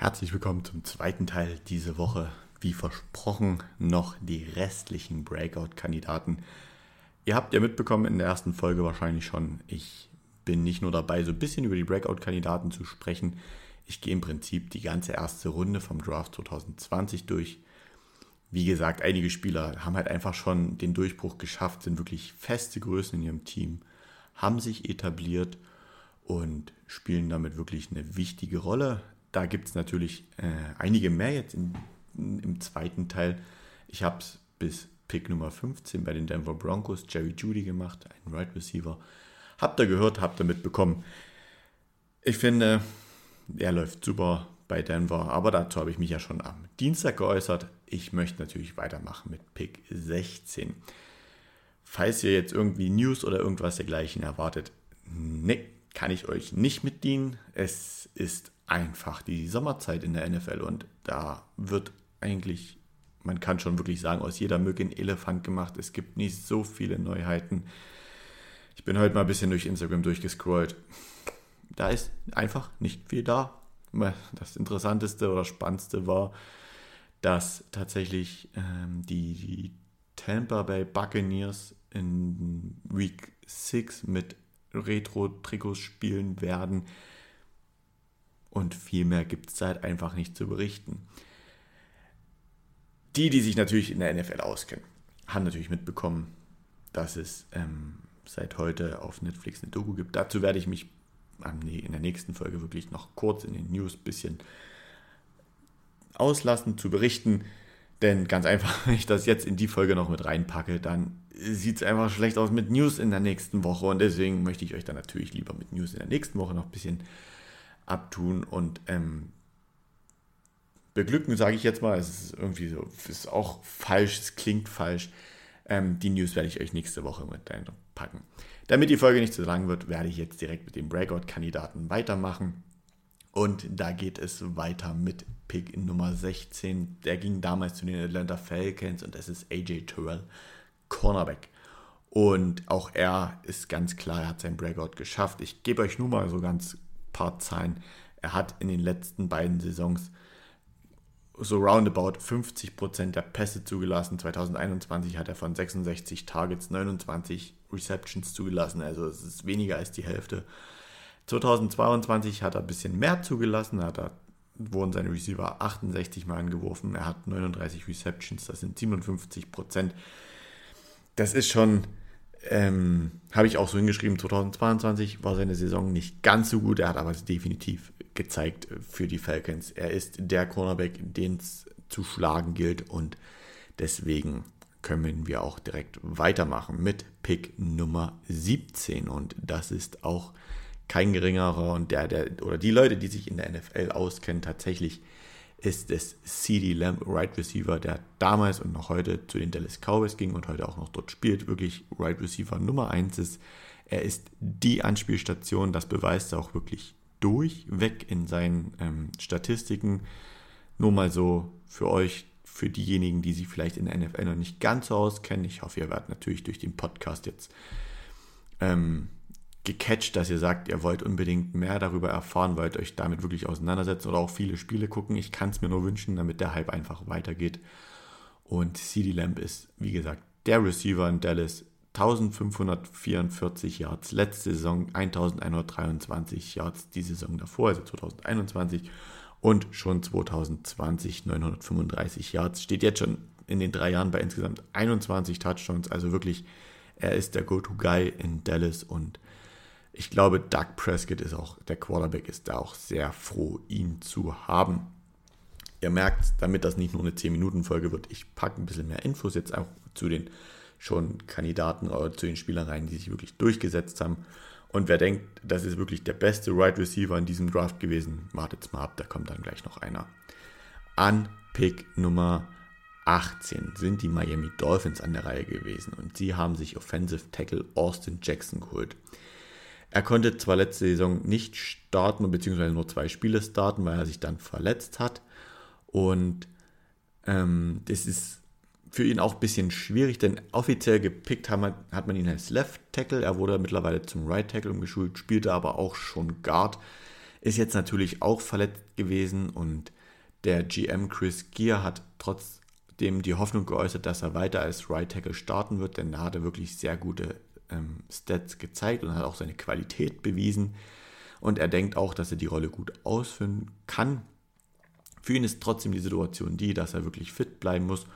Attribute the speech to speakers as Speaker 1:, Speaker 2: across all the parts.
Speaker 1: Herzlich willkommen zum zweiten Teil diese Woche. Wie versprochen, noch die restlichen Breakout-Kandidaten. Ihr habt ja mitbekommen in der ersten Folge wahrscheinlich schon, ich bin nicht nur dabei, so ein bisschen über die Breakout-Kandidaten zu sprechen. Ich gehe im Prinzip die ganze erste Runde vom Draft 2020 durch. Wie gesagt, einige Spieler haben halt einfach schon den Durchbruch geschafft, sind wirklich feste Größen in ihrem Team, haben sich etabliert und spielen damit wirklich eine wichtige Rolle da gibt es natürlich äh, einige mehr jetzt in, in, im zweiten Teil. Ich habe es bis Pick Nummer 15 bei den Denver Broncos, Jerry Judy gemacht, ein Right Receiver. Habt ihr gehört, habt ihr mitbekommen. Ich finde, er läuft super bei Denver, aber dazu habe ich mich ja schon am Dienstag geäußert. Ich möchte natürlich weitermachen mit Pick 16. Falls ihr jetzt irgendwie News oder irgendwas dergleichen erwartet, ne, kann ich euch nicht mitdienen. Es ist einfach die Sommerzeit in der NFL und da wird eigentlich, man kann schon wirklich sagen, aus jeder Mücke ein Elefant gemacht. Es gibt nicht so viele Neuheiten. Ich bin heute mal ein bisschen durch Instagram durchgescrollt. Da ist einfach nicht viel da. Das Interessanteste oder Spannendste war, dass tatsächlich ähm, die, die Tampa Bay Buccaneers in Week 6 mit Retro-Trikots spielen werden. Und viel mehr gibt es halt einfach nicht zu berichten. Die, die sich natürlich in der NFL auskennen, haben natürlich mitbekommen, dass es ähm, seit heute auf Netflix eine Doku gibt. Dazu werde ich mich in der nächsten Folge wirklich noch kurz in den News ein bisschen auslassen, zu berichten. Denn ganz einfach, wenn ich das jetzt in die Folge noch mit reinpacke, dann sieht es einfach schlecht aus mit News in der nächsten Woche. Und deswegen möchte ich euch dann natürlich lieber mit News in der nächsten Woche noch ein bisschen abtun und ähm, beglücken, sage ich jetzt mal. Es ist irgendwie so, es ist auch falsch, es klingt falsch. Ähm, die News werde ich euch nächste Woche mit packen. Damit die Folge nicht zu lang wird, werde ich jetzt direkt mit dem Breakout-Kandidaten weitermachen. Und da geht es weiter mit Pick Nummer 16. Der ging damals zu den Atlanta Falcons und es ist AJ Terrell, Cornerback. Und auch er ist ganz klar, er hat sein Breakout geschafft. Ich gebe euch nur mal so ganz paar Zahlen. Er hat in den letzten beiden Saisons so roundabout 50% der Pässe zugelassen. 2021 hat er von 66 Targets 29 Receptions zugelassen, also es ist weniger als die Hälfte. 2022 hat er ein bisschen mehr zugelassen, hat er, wurden seine Receiver 68 Mal angeworfen, er hat 39 Receptions, das sind 57% Das ist schon ähm, Habe ich auch so hingeschrieben, 2022 war seine Saison nicht ganz so gut, er hat aber definitiv gezeigt für die Falcons. Er ist der Cornerback, den es zu schlagen gilt. Und deswegen können wir auch direkt weitermachen mit Pick Nummer 17 und das ist auch kein geringerer und der, der oder die Leute, die sich in der NFL auskennen, tatsächlich ist es CD Lamb, Right Receiver, der damals und noch heute zu den Dallas Cowboys ging und heute auch noch dort spielt, wirklich Right Receiver Nummer 1 ist. Er ist die Anspielstation, das beweist er auch wirklich durchweg in seinen ähm, Statistiken. Nur mal so für euch, für diejenigen, die sich vielleicht in der NFL noch nicht ganz so auskennen. Ich hoffe, ihr werdet natürlich durch den Podcast jetzt ähm, gecatcht, dass ihr sagt, ihr wollt unbedingt mehr darüber erfahren, wollt euch damit wirklich auseinandersetzen oder auch viele Spiele gucken. Ich kann es mir nur wünschen, damit der Hype einfach weitergeht. Und CD Lamb ist, wie gesagt, der Receiver in Dallas. 1544 Yards, letzte Saison 1123 Yards, die Saison davor, also 2021 und schon 2020 935 Yards. Steht jetzt schon in den drei Jahren bei insgesamt 21 Touchdowns, also wirklich, er ist der Go-To-Guy in Dallas und ich glaube, Doug Prescott ist auch, der Quarterback ist da auch sehr froh, ihn zu haben. Ihr merkt, damit das nicht nur eine 10-Minuten-Folge wird, ich packe ein bisschen mehr Infos jetzt auch zu den schon Kandidaten oder zu den Spielern rein, die sich wirklich durchgesetzt haben. Und wer denkt, das ist wirklich der beste Right Receiver in diesem Draft gewesen, wartet mal ab, da kommt dann gleich noch einer. An Pick Nummer 18 sind die Miami Dolphins an der Reihe gewesen und sie haben sich Offensive Tackle Austin Jackson geholt. Er konnte zwar letzte Saison nicht starten, beziehungsweise nur zwei Spiele starten, weil er sich dann verletzt hat. Und ähm, das ist für ihn auch ein bisschen schwierig, denn offiziell gepickt hat man, hat man ihn als Left Tackle. Er wurde mittlerweile zum Right Tackle umgeschult, spielte aber auch schon Guard ist jetzt natürlich auch verletzt gewesen und der GM Chris Gear hat trotzdem die Hoffnung geäußert, dass er weiter als Right Tackle starten wird, denn er wirklich sehr gute ähm, Stats gezeigt und hat auch seine Qualität bewiesen. Und er denkt auch, dass er die Rolle gut ausführen kann. Für ihn ist trotzdem die Situation die, dass er wirklich fit bleiben muss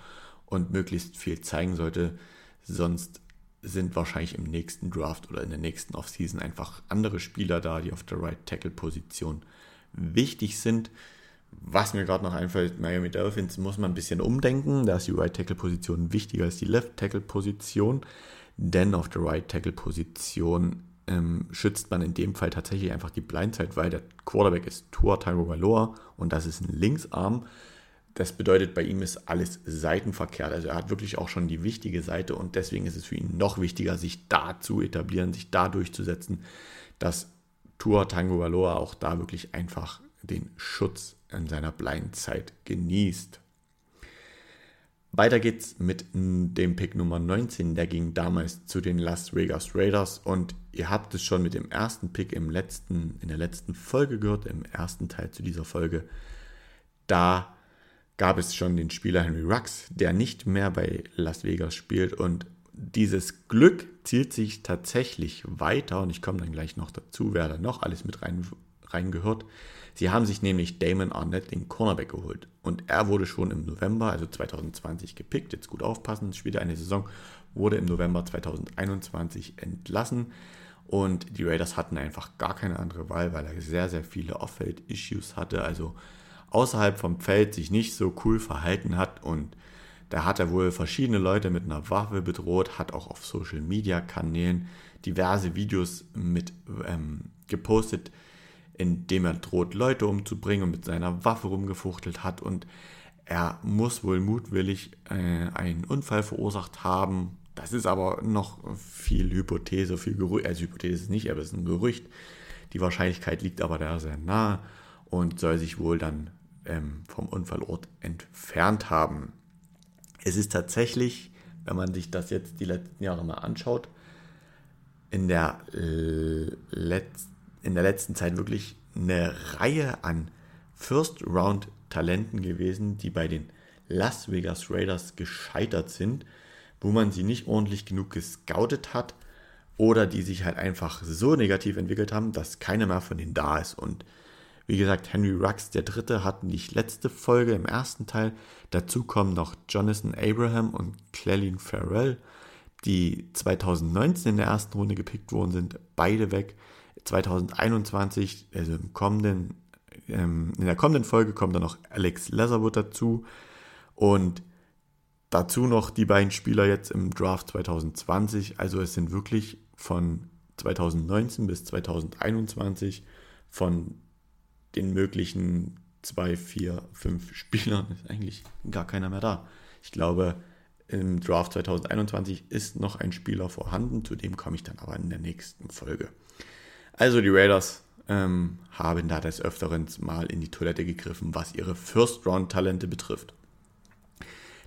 Speaker 1: und möglichst viel zeigen sollte. Sonst sind wahrscheinlich im nächsten Draft oder in der nächsten Offseason einfach andere Spieler da, die auf der Right Tackle Position wichtig sind. Was mir gerade noch einfällt, Miami Dolphins muss man ein bisschen umdenken. Da ist die Right Tackle Position wichtiger als die Left Tackle Position. Denn auf der Right Tackle Position ähm, schützt man in dem Fall tatsächlich einfach die Blindside, weil der Quarterback ist Tua Tagovailoa und das ist ein Linksarm. Das bedeutet, bei ihm ist alles seitenverkehrt. Also er hat wirklich auch schon die wichtige Seite und deswegen ist es für ihn noch wichtiger, sich da zu etablieren, sich da durchzusetzen, dass Tua Tango Valor auch da wirklich einfach den Schutz in seiner Blindzeit genießt. Weiter geht's mit dem Pick Nummer 19, der ging damals zu den Las Vegas Raiders und ihr habt es schon mit dem ersten Pick im letzten, in der letzten Folge gehört, im ersten Teil zu dieser Folge. Da gab es schon den Spieler Henry Rux, der nicht mehr bei Las Vegas spielt und dieses Glück zielt sich tatsächlich weiter und ich komme dann gleich noch dazu, wer da noch alles mit rein, reingehört. Sie haben sich nämlich Damon Arnett, den Cornerback, geholt. Und er wurde schon im November, also 2020, gepickt. Jetzt gut aufpassen, spielt eine Saison, wurde im November 2021 entlassen. Und die Raiders hatten einfach gar keine andere Wahl, weil er sehr, sehr viele Off-Field-Issues hatte, also außerhalb vom Feld sich nicht so cool verhalten hat. Und da hat er wohl verschiedene Leute mit einer Waffe bedroht, hat auch auf Social Media Kanälen diverse Videos mit ähm, gepostet, in dem er droht, Leute umzubringen und mit seiner Waffe rumgefuchtelt hat und er muss wohl mutwillig äh, einen Unfall verursacht haben. Das ist aber noch viel Hypothese, viel Gerücht, also Hypothese ist nicht, aber es ist ein Gerücht. Die Wahrscheinlichkeit liegt aber da sehr nah und soll sich wohl dann ähm, vom Unfallort entfernt haben. Es ist tatsächlich, wenn man sich das jetzt die letzten Jahre mal anschaut, in der, Letz in der letzten Zeit wirklich eine Reihe an First-Round-Talenten gewesen, die bei den Las Vegas Raiders gescheitert sind, wo man sie nicht ordentlich genug gescoutet hat oder die sich halt einfach so negativ entwickelt haben, dass keiner mehr von denen da ist. Und wie gesagt, Henry Rux, der dritte, hatten die letzte Folge im ersten Teil. Dazu kommen noch Jonathan Abraham und Clelin Farrell, die 2019 in der ersten Runde gepickt worden sind, beide weg. 2021, also im kommenden, ähm, in der kommenden Folge kommt dann noch Alex Leatherwood dazu und dazu noch die beiden Spieler jetzt im Draft 2020. Also es sind wirklich von 2019 bis 2021 von den möglichen zwei, vier, fünf Spielern ist eigentlich gar keiner mehr da. Ich glaube, im Draft 2021 ist noch ein Spieler vorhanden, zu dem komme ich dann aber in der nächsten Folge. Also die Raiders ähm, haben da des Öfteren mal in die Toilette gegriffen, was ihre First-Round-Talente betrifft.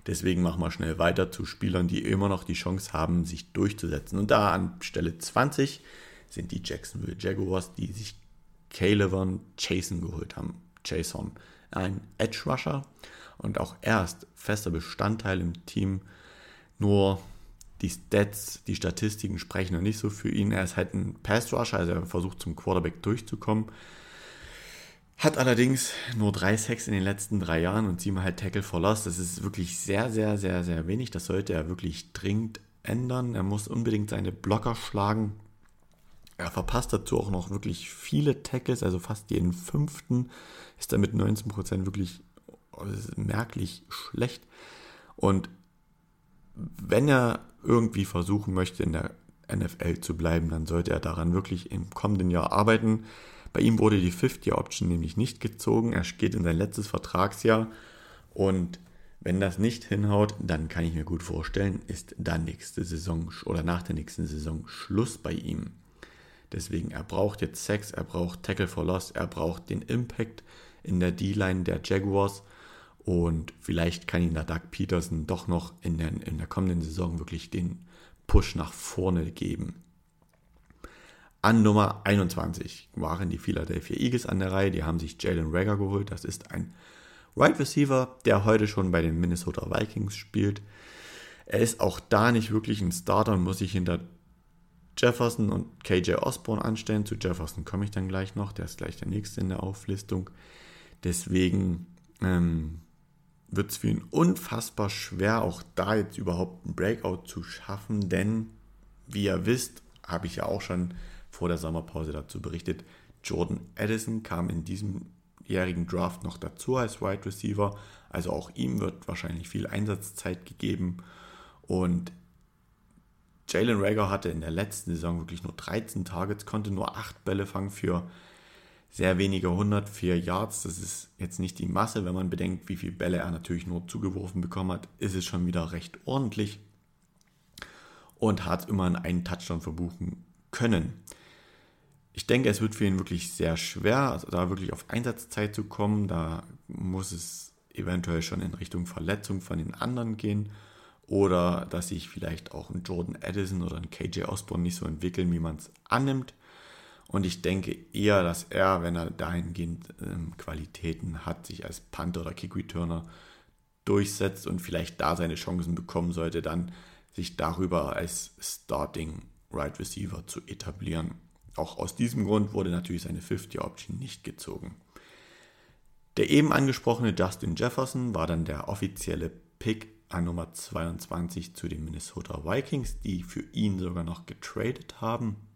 Speaker 1: Deswegen machen wir schnell weiter zu Spielern, die immer noch die Chance haben, sich durchzusetzen. Und da an Stelle 20 sind die Jacksonville Jaguars, die sich Caleb Jason geholt haben. Jason, ein Edge Rusher und auch erst fester Bestandteil im Team. Nur die Stats, die Statistiken sprechen noch nicht so für ihn. Er ist halt ein Pass Rusher, also er versucht zum Quarterback durchzukommen. Hat allerdings nur drei Sacks in den letzten drei Jahren und siebenmal Tackle for Loss. Das ist wirklich sehr, sehr, sehr, sehr wenig. Das sollte er wirklich dringend ändern. Er muss unbedingt seine Blocker schlagen. Er verpasst dazu auch noch wirklich viele Tackles, also fast jeden fünften ist er mit 19% wirklich merklich schlecht. Und wenn er irgendwie versuchen möchte, in der NFL zu bleiben, dann sollte er daran wirklich im kommenden Jahr arbeiten. Bei ihm wurde die 50-Option nämlich nicht gezogen. Er geht in sein letztes Vertragsjahr und wenn das nicht hinhaut, dann kann ich mir gut vorstellen, ist dann nächste Saison oder nach der nächsten Saison Schluss bei ihm. Deswegen, er braucht jetzt Sex, er braucht Tackle for Loss, er braucht den Impact in der D-Line der Jaguars und vielleicht kann ihn der Doug Peterson doch noch in der, in der kommenden Saison wirklich den Push nach vorne geben. An Nummer 21 waren die Philadelphia Eagles an der Reihe. Die haben sich Jalen Rager geholt. Das ist ein right Receiver, der heute schon bei den Minnesota Vikings spielt. Er ist auch da nicht wirklich ein Starter und muss sich hinter Jefferson und KJ Osborne anstellen. Zu Jefferson komme ich dann gleich noch. Der ist gleich der nächste in der Auflistung. Deswegen ähm, wird es für ihn unfassbar schwer, auch da jetzt überhaupt einen Breakout zu schaffen, denn wie ihr wisst, habe ich ja auch schon vor der Sommerpause dazu berichtet, Jordan Addison kam in diesem jährigen Draft noch dazu als Wide Receiver, also auch ihm wird wahrscheinlich viel Einsatzzeit gegeben. Und Jalen Rager hatte in der letzten Saison wirklich nur 13 Targets, konnte nur 8 Bälle fangen für sehr wenige 104 Yards. Das ist jetzt nicht die Masse, wenn man bedenkt, wie viele Bälle er natürlich nur zugeworfen bekommen hat, ist es schon wieder recht ordentlich und hat immerhin einen Touchdown verbuchen können. Ich denke, es wird für ihn wirklich sehr schwer, also da wirklich auf Einsatzzeit zu kommen. Da muss es eventuell schon in Richtung Verletzung von den anderen gehen oder dass sich vielleicht auch ein Jordan Addison oder ein KJ Osborne nicht so entwickeln, wie man es annimmt. Und ich denke eher, dass er, wenn er dahingehend ähm, Qualitäten hat, sich als Panther oder Kick-Returner durchsetzt und vielleicht da seine Chancen bekommen sollte, dann sich darüber als Starting Right Receiver zu etablieren. Auch aus diesem Grund wurde natürlich seine 50-Option nicht gezogen. Der eben angesprochene Justin Jefferson war dann der offizielle Pick an Nummer 22 zu den Minnesota Vikings, die für ihn sogar noch getradet haben.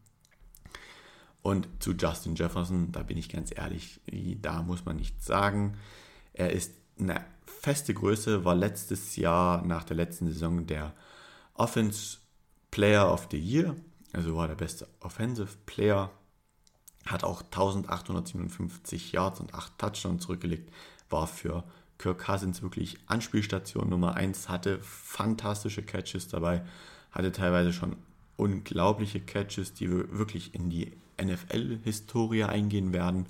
Speaker 1: Und zu Justin Jefferson, da bin ich ganz ehrlich, da muss man nichts sagen. Er ist eine feste Größe, war letztes Jahr nach der letzten Saison der Offense Player of the Year, also war der beste Offensive Player, hat auch 1857 Yards und 8 Touchdowns zurückgelegt, war für Kirk Cousins wirklich Anspielstation Nummer 1, hatte fantastische Catches dabei, hatte teilweise schon unglaubliche Catches, die wirklich in die NFL-Historie eingehen werden.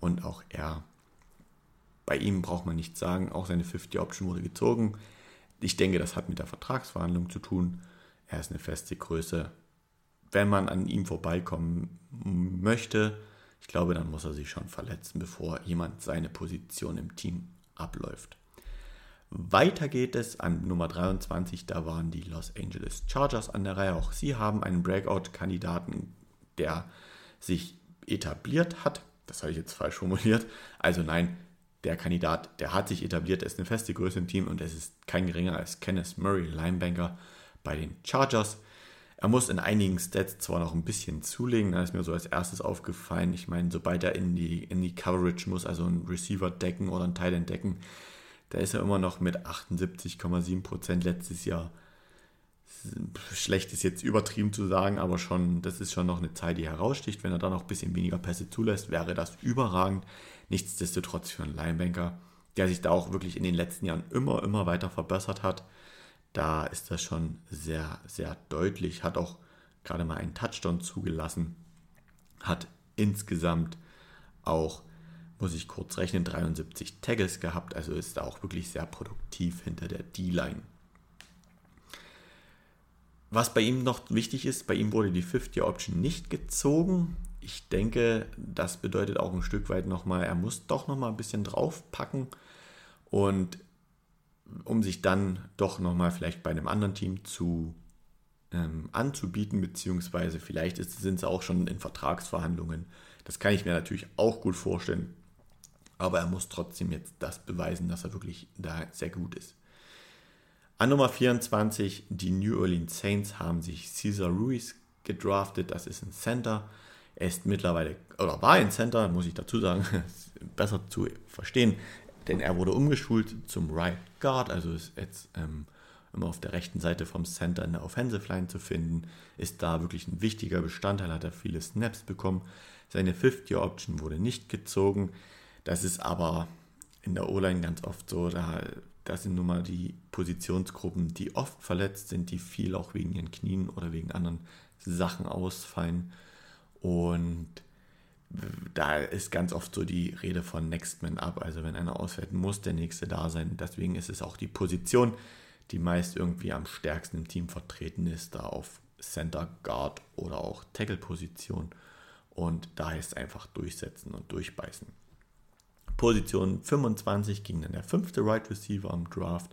Speaker 1: Und auch er, bei ihm braucht man nichts sagen, auch seine 50-Option wurde gezogen. Ich denke, das hat mit der Vertragsverhandlung zu tun. Er ist eine feste Größe. Wenn man an ihm vorbeikommen möchte, ich glaube, dann muss er sich schon verletzen, bevor jemand seine Position im Team abläuft. Weiter geht es an Nummer 23, da waren die Los Angeles Chargers an der Reihe. Auch sie haben einen Breakout-Kandidaten, der sich etabliert hat. Das habe ich jetzt falsch formuliert. Also nein, der Kandidat, der hat sich etabliert, er ist eine feste Größe im Team und es ist kein geringer als Kenneth Murray, Linebanker bei den Chargers. Er muss in einigen Stats zwar noch ein bisschen zulegen, da ist mir so als erstes aufgefallen. Ich meine, sobald er in die, in die Coverage muss, also ein Receiver decken oder ein Teil entdecken, da ist er immer noch mit 78,7% letztes Jahr. Schlecht ist jetzt übertrieben zu sagen, aber schon, das ist schon noch eine Zahl, die heraussticht. Wenn er da noch ein bisschen weniger Pässe zulässt, wäre das überragend. Nichtsdestotrotz für einen Linebanker, der sich da auch wirklich in den letzten Jahren immer, immer weiter verbessert hat, da ist das schon sehr, sehr deutlich. Hat auch gerade mal einen Touchdown zugelassen. Hat insgesamt auch muss ich kurz rechnen, 73 Taggles gehabt, also ist da auch wirklich sehr produktiv hinter der D-Line. Was bei ihm noch wichtig ist, bei ihm wurde die 50-Option nicht gezogen. Ich denke, das bedeutet auch ein Stück weit nochmal, er muss doch nochmal ein bisschen draufpacken und um sich dann doch nochmal vielleicht bei einem anderen Team zu ähm, anzubieten, beziehungsweise vielleicht ist, sind sie auch schon in Vertragsverhandlungen. Das kann ich mir natürlich auch gut vorstellen, aber er muss trotzdem jetzt das beweisen, dass er wirklich da sehr gut ist. An Nummer 24, die New Orleans Saints haben sich Cesar Ruiz gedraftet. Das ist ein Center. Er ist mittlerweile, oder war ein Center, muss ich dazu sagen, besser zu verstehen, denn er wurde umgeschult zum Right Guard, also ist jetzt ähm, immer auf der rechten Seite vom Center in der Offensive Line zu finden, ist da wirklich ein wichtiger Bestandteil, hat er viele Snaps bekommen. Seine 50-Option wurde nicht gezogen. Das ist aber in der O-Line ganz oft so. Da, das sind nun mal die Positionsgruppen, die oft verletzt sind, die viel auch wegen ihren Knien oder wegen anderen Sachen ausfallen. Und da ist ganz oft so die Rede von Next Man Up. Also wenn einer ausfällt, muss der nächste da sein. Deswegen ist es auch die Position, die meist irgendwie am stärksten im Team vertreten ist, da auf Center Guard oder auch Tackle-Position. Und da heißt es einfach durchsetzen und durchbeißen. Position 25 ging dann der fünfte Right Receiver am Draft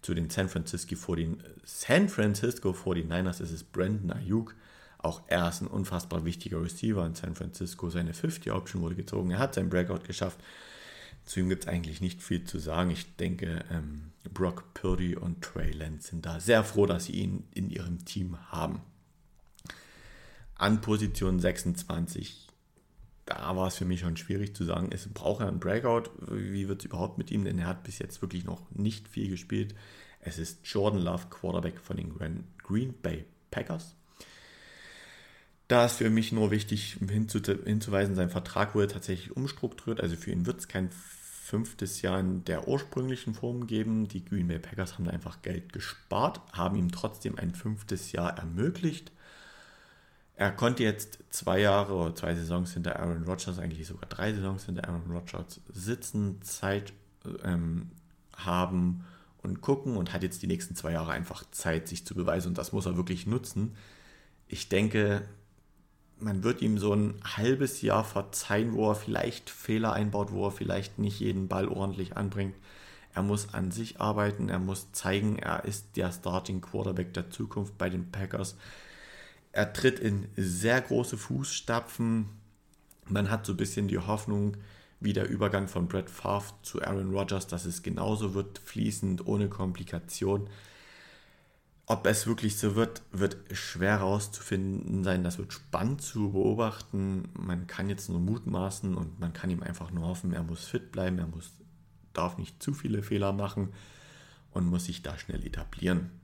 Speaker 1: zu den San Francisco, 40, San Francisco 49ers. ist Brandon Ayuk. Auch er ist ein unfassbar wichtiger Receiver in San Francisco. Seine 50-Option wurde gezogen. Er hat sein Breakout geschafft. Zu ihm gibt es eigentlich nicht viel zu sagen. Ich denke, ähm, Brock Purdy und Trey Lance sind da sehr froh, dass sie ihn in ihrem Team haben. An Position 26, da war es für mich schon schwierig zu sagen, es braucht er einen Breakout. Wie wird es überhaupt mit ihm? Denn er hat bis jetzt wirklich noch nicht viel gespielt. Es ist Jordan Love, Quarterback von den Green Bay Packers. Da ist für mich nur wichtig hinzuweisen, sein Vertrag wurde tatsächlich umstrukturiert. Also für ihn wird es kein fünftes Jahr in der ursprünglichen Form geben. Die Green Bay Packers haben einfach Geld gespart, haben ihm trotzdem ein fünftes Jahr ermöglicht. Er konnte jetzt zwei Jahre oder zwei Saisons hinter Aaron Rodgers, eigentlich sogar drei Saisons hinter Aaron Rodgers sitzen, Zeit ähm, haben und gucken und hat jetzt die nächsten zwei Jahre einfach Zeit, sich zu beweisen und das muss er wirklich nutzen. Ich denke, man wird ihm so ein halbes Jahr verzeihen, wo er vielleicht Fehler einbaut, wo er vielleicht nicht jeden Ball ordentlich anbringt. Er muss an sich arbeiten, er muss zeigen, er ist der Starting Quarterback der Zukunft bei den Packers. Er tritt in sehr große Fußstapfen. Man hat so ein bisschen die Hoffnung, wie der Übergang von Brett Favre zu Aaron Rodgers, dass es genauso wird, fließend, ohne Komplikation. Ob es wirklich so wird, wird schwer herauszufinden sein. Das wird spannend zu beobachten. Man kann jetzt nur mutmaßen und man kann ihm einfach nur hoffen, er muss fit bleiben, er muss, darf nicht zu viele Fehler machen und muss sich da schnell etablieren.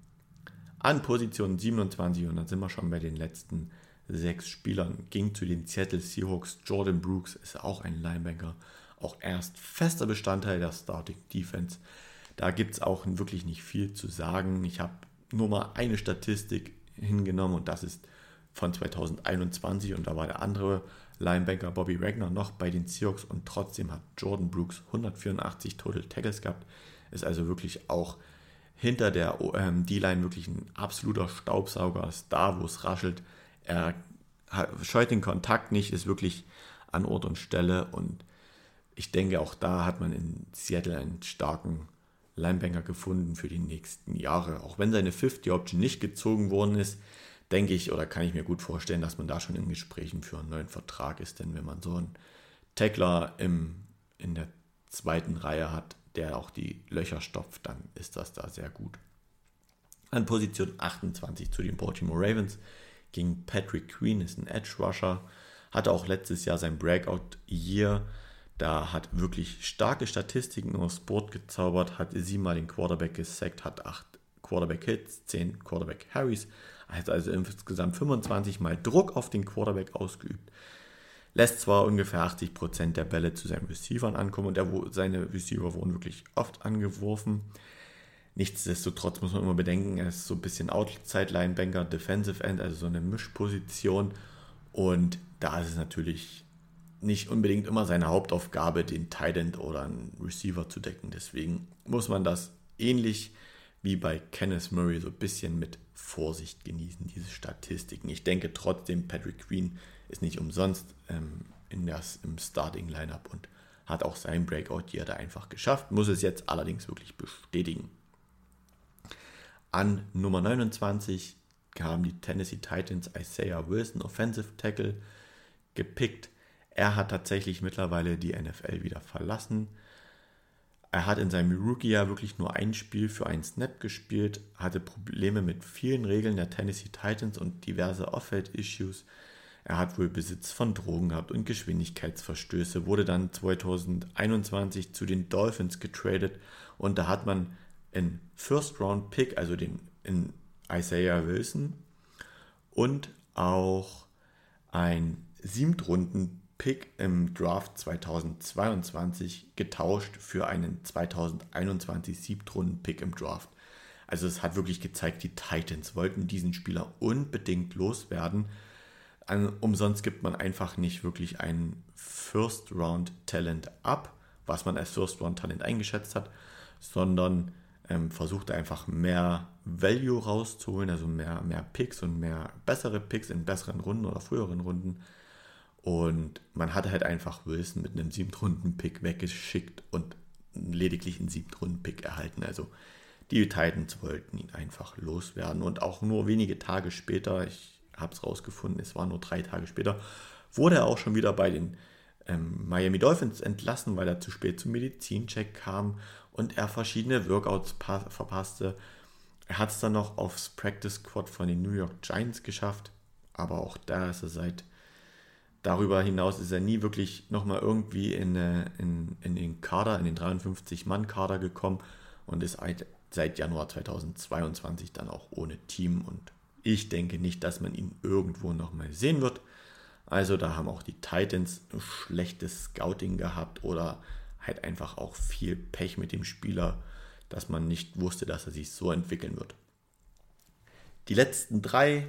Speaker 1: An Position 27, und dann sind wir schon bei den letzten sechs Spielern, ging zu den Seattle Seahawks. Jordan Brooks ist auch ein Linebacker, auch erst fester Bestandteil der Starting Defense. Da gibt es auch wirklich nicht viel zu sagen. Ich habe nur mal eine Statistik hingenommen und das ist von 2021 und da war der andere Linebacker Bobby Wagner noch bei den Seahawks und trotzdem hat Jordan Brooks 184 Total Tackles gehabt. Ist also wirklich auch hinter der ähm, D-Line wirklich ein absoluter Staubsauger, ist da, wo es raschelt. Er scheut den Kontakt nicht, ist wirklich an Ort und Stelle und ich denke, auch da hat man in Seattle einen starken Linebacker gefunden für die nächsten Jahre. Auch wenn seine 50-Option nicht gezogen worden ist, denke ich oder kann ich mir gut vorstellen, dass man da schon in Gesprächen für einen neuen Vertrag ist. Denn wenn man so einen Tackler im, in der zweiten Reihe hat, der auch die Löcher stopft, dann ist das da sehr gut. An Position 28 zu den Baltimore Ravens ging Patrick Queen, ist ein Edge Rusher, hatte auch letztes Jahr sein Breakout-Year da hat wirklich starke Statistiken aufs Board gezaubert, hat siebenmal den Quarterback gesackt, hat acht Quarterback-Hits, zehn Quarterback-Harrys, hat also insgesamt 25 Mal Druck auf den Quarterback ausgeübt. Lässt zwar ungefähr 80% der Bälle zu seinen Receivern ankommen und der, seine Receiver wurden wirklich oft angeworfen. Nichtsdestotrotz muss man immer bedenken, er ist so ein bisschen Outside-Linebanker, Defensive End, also so eine Mischposition. Und da ist es natürlich nicht unbedingt immer seine Hauptaufgabe, den Tight oder einen Receiver zu decken. Deswegen muss man das ähnlich wie bei Kenneth Murray so ein bisschen mit Vorsicht genießen, diese Statistiken. Ich denke trotzdem, Patrick Queen ist nicht umsonst ähm, in das, im Starting-Lineup und hat auch sein Breakout hier da einfach geschafft, muss es jetzt allerdings wirklich bestätigen. An Nummer 29 haben die Tennessee Titans Isaiah Wilson, Offensive Tackle, gepickt. Er hat tatsächlich mittlerweile die NFL wieder verlassen. Er hat in seinem Rookie-Jahr wirklich nur ein Spiel für einen Snap gespielt, hatte Probleme mit vielen Regeln der Tennessee Titans und diverse Off-Field-Issues. Er hat wohl Besitz von Drogen gehabt und Geschwindigkeitsverstöße, wurde dann 2021 zu den Dolphins getradet und da hat man einen First-Round-Pick, also den in Isaiah Wilson und auch ein Siebtrunden Pick im Draft 2022 getauscht für einen 2021 Siebtrunden-Pick im Draft. Also es hat wirklich gezeigt, die Titans wollten diesen Spieler unbedingt loswerden. Umsonst gibt man einfach nicht wirklich ein First-Round-Talent ab, was man als First-Round-Talent eingeschätzt hat, sondern ähm, versucht einfach mehr Value rauszuholen, also mehr, mehr Picks und mehr bessere Picks in besseren Runden oder früheren Runden. Und man hat halt einfach Wilson mit einem Siebtrunden-Pick weggeschickt und lediglich einen Siebtrunden-Pick erhalten. Also die Titans wollten ihn einfach loswerden. Und auch nur wenige Tage später, ich habe es rausgefunden, es war nur drei Tage später, wurde er auch schon wieder bei den ähm, Miami Dolphins entlassen, weil er zu spät zum Medizincheck kam und er verschiedene Workouts verpasste. Er hat es dann noch aufs Practice Squad von den New York Giants geschafft, aber auch da ist er seit darüber hinaus ist er nie wirklich nochmal irgendwie in, äh, in, in den Kader, in den 53-Mann-Kader gekommen und ist seit Januar 2022 dann auch ohne Team und ich denke nicht, dass man ihn irgendwo nochmal sehen wird. Also da haben auch die Titans ein schlechtes Scouting gehabt oder halt einfach auch viel Pech mit dem Spieler, dass man nicht wusste, dass er sich so entwickeln wird. Die letzten drei,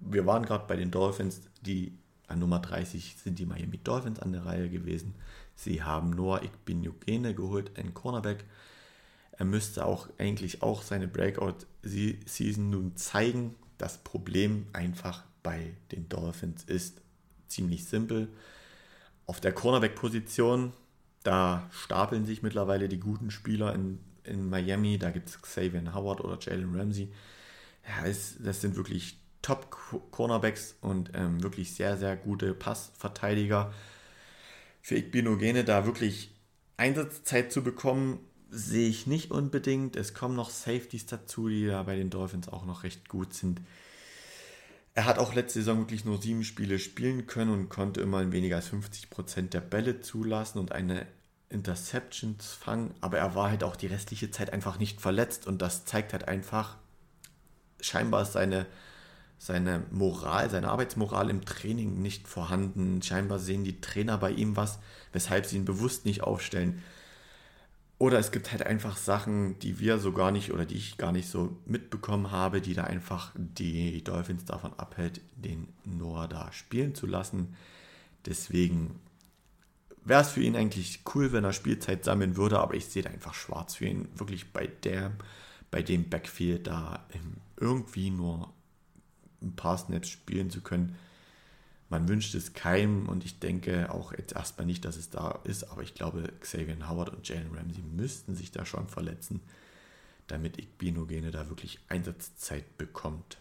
Speaker 1: wir waren gerade bei den Dolphins, die an Nummer 30 sind die Miami Dolphins an der Reihe gewesen. Sie haben Noah Igbinogene geholt, ein Cornerback. Er müsste auch eigentlich auch seine Breakout-Season nun zeigen. Das Problem einfach bei den Dolphins ist ziemlich simpel. Auf der Cornerback-Position, da stapeln sich mittlerweile die guten Spieler in, in Miami. Da gibt es Xavier Howard oder Jalen Ramsey. Ja, das, das sind wirklich Top-Cornerbacks und ähm, wirklich sehr, sehr gute Passverteidiger. Für Igbinogene da wirklich Einsatzzeit zu bekommen, sehe ich nicht unbedingt. Es kommen noch Safeties dazu, die da bei den Dolphins auch noch recht gut sind. Er hat auch letzte Saison wirklich nur sieben Spiele spielen können und konnte immerhin weniger als 50% der Bälle zulassen und eine Interceptions fangen, aber er war halt auch die restliche Zeit einfach nicht verletzt und das zeigt halt einfach, scheinbar ist seine seine Moral, seine Arbeitsmoral im Training nicht vorhanden. Scheinbar sehen die Trainer bei ihm was, weshalb sie ihn bewusst nicht aufstellen. Oder es gibt halt einfach Sachen, die wir so gar nicht oder die ich gar nicht so mitbekommen habe, die da einfach die Dolphins davon abhält, den Noah da spielen zu lassen. Deswegen wäre es für ihn eigentlich cool, wenn er Spielzeit sammeln würde, aber ich sehe da einfach schwarz für ihn. Wirklich bei der, bei dem Backfield da irgendwie nur ein paar Snaps spielen zu können. Man wünscht es keinem und ich denke auch jetzt erstmal nicht, dass es da ist, aber ich glaube, Xavier Howard und Jalen Ramsey müssten sich da schon verletzen, damit Igbinogene da wirklich Einsatzzeit bekommt.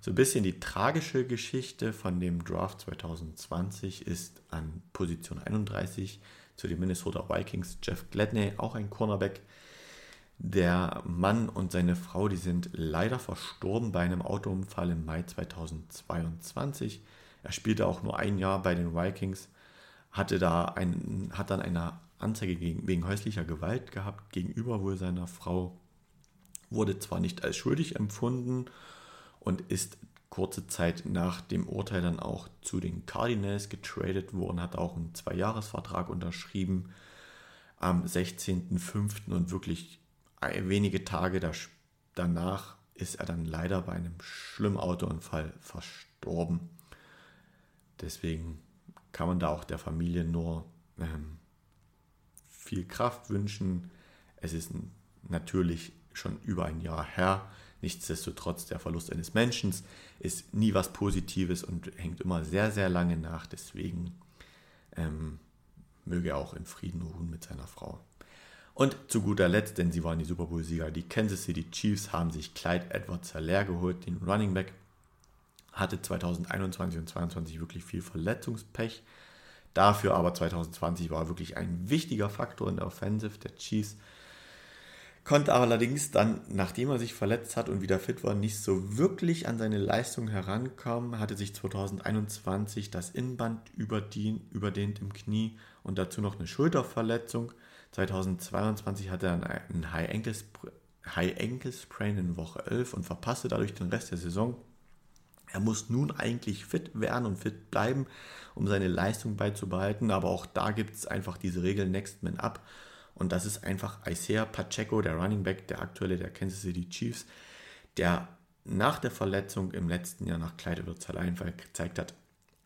Speaker 1: So ein bisschen die tragische Geschichte von dem Draft 2020 ist an Position 31 zu den Minnesota Vikings Jeff Gladney, auch ein Cornerback, der Mann und seine Frau, die sind leider verstorben bei einem Autounfall im Mai 2022. Er spielte auch nur ein Jahr bei den Vikings, hatte da ein, hat dann eine Anzeige gegen, wegen häuslicher Gewalt gehabt gegenüber wohl seiner Frau, wurde zwar nicht als schuldig empfunden und ist kurze Zeit nach dem Urteil dann auch zu den Cardinals getradet worden, hat auch einen Zweijahresvertrag unterschrieben am 16.05. und wirklich wenige Tage danach ist er dann leider bei einem schlimmen Autounfall verstorben. Deswegen kann man da auch der Familie nur ähm, viel Kraft wünschen. Es ist natürlich schon über ein Jahr her. Nichtsdestotrotz, der Verlust eines Menschen ist nie was Positives und hängt immer sehr, sehr lange nach. Deswegen ähm, möge er auch in Frieden ruhen mit seiner Frau. Und zu guter Letzt, denn sie waren die Super Bowl-Sieger, die Kansas City Chiefs haben sich Clyde Edwards leer geholt, den Running Back. Hatte 2021 und 2022 wirklich viel Verletzungspech. Dafür aber 2020 war wirklich ein wichtiger Faktor in der Offensive der Chiefs. Konnte allerdings dann, nachdem er sich verletzt hat und wieder fit war, nicht so wirklich an seine Leistung herankommen. Hatte sich 2021 das Innenband überdehnt im Knie und dazu noch eine Schulterverletzung. 2022 hatte er einen High Ankle, High Ankle Sprain in Woche 11 und verpasste dadurch den Rest der Saison. Er muss nun eigentlich fit werden und fit bleiben, um seine Leistung beizubehalten. Aber auch da gibt es einfach diese Regel Next Man Up. Und das ist einfach Isaiah Pacheco, der Running Back, der aktuelle der Kansas City Chiefs, der nach der Verletzung im letzten Jahr nach Edwards-Helaire gezeigt hat,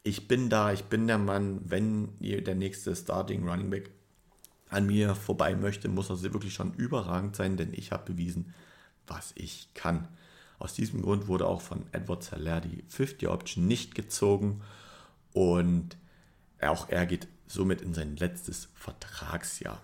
Speaker 1: ich bin da, ich bin der Mann, wenn der nächste Starting Running Back an mir vorbei möchte, muss er wirklich schon überragend sein, denn ich habe bewiesen, was ich kann. Aus diesem Grund wurde auch von Edward Zeller die 50 Option nicht gezogen und auch er geht somit in sein letztes Vertragsjahr.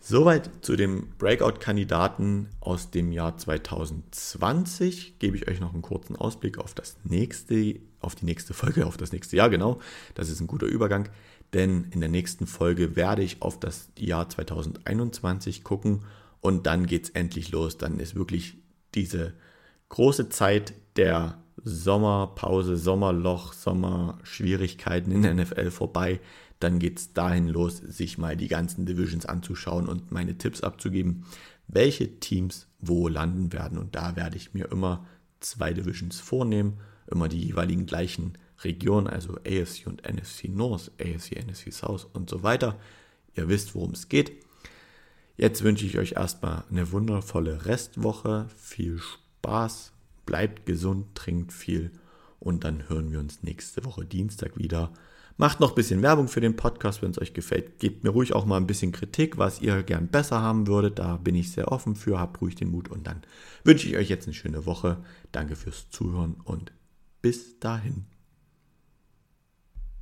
Speaker 1: Soweit zu dem Breakout-Kandidaten aus dem Jahr 2020. Gebe ich euch noch einen kurzen Ausblick auf das nächste, auf die nächste Folge, auf das nächste Jahr, genau. Das ist ein guter Übergang, denn in der nächsten Folge werde ich auf das Jahr 2021 gucken und dann geht es endlich los. Dann ist wirklich diese große Zeit der Sommerpause, Sommerloch, Sommerschwierigkeiten in der NFL vorbei dann geht es dahin los, sich mal die ganzen Divisions anzuschauen und meine Tipps abzugeben, welche Teams wo landen werden. Und da werde ich mir immer zwei Divisions vornehmen, immer die jeweiligen gleichen Regionen, also AFC und NFC North, AFC, NFC South und so weiter. Ihr wisst, worum es geht. Jetzt wünsche ich euch erstmal eine wundervolle Restwoche, viel Spaß, bleibt gesund, trinkt viel und dann hören wir uns nächste Woche Dienstag wieder Macht noch ein bisschen Werbung für den Podcast, wenn es euch gefällt. Gebt mir ruhig auch mal ein bisschen Kritik, was ihr gern besser haben würdet. Da bin ich sehr offen für. Habt ruhig den Mut und dann wünsche ich euch jetzt eine schöne Woche. Danke fürs Zuhören und bis dahin.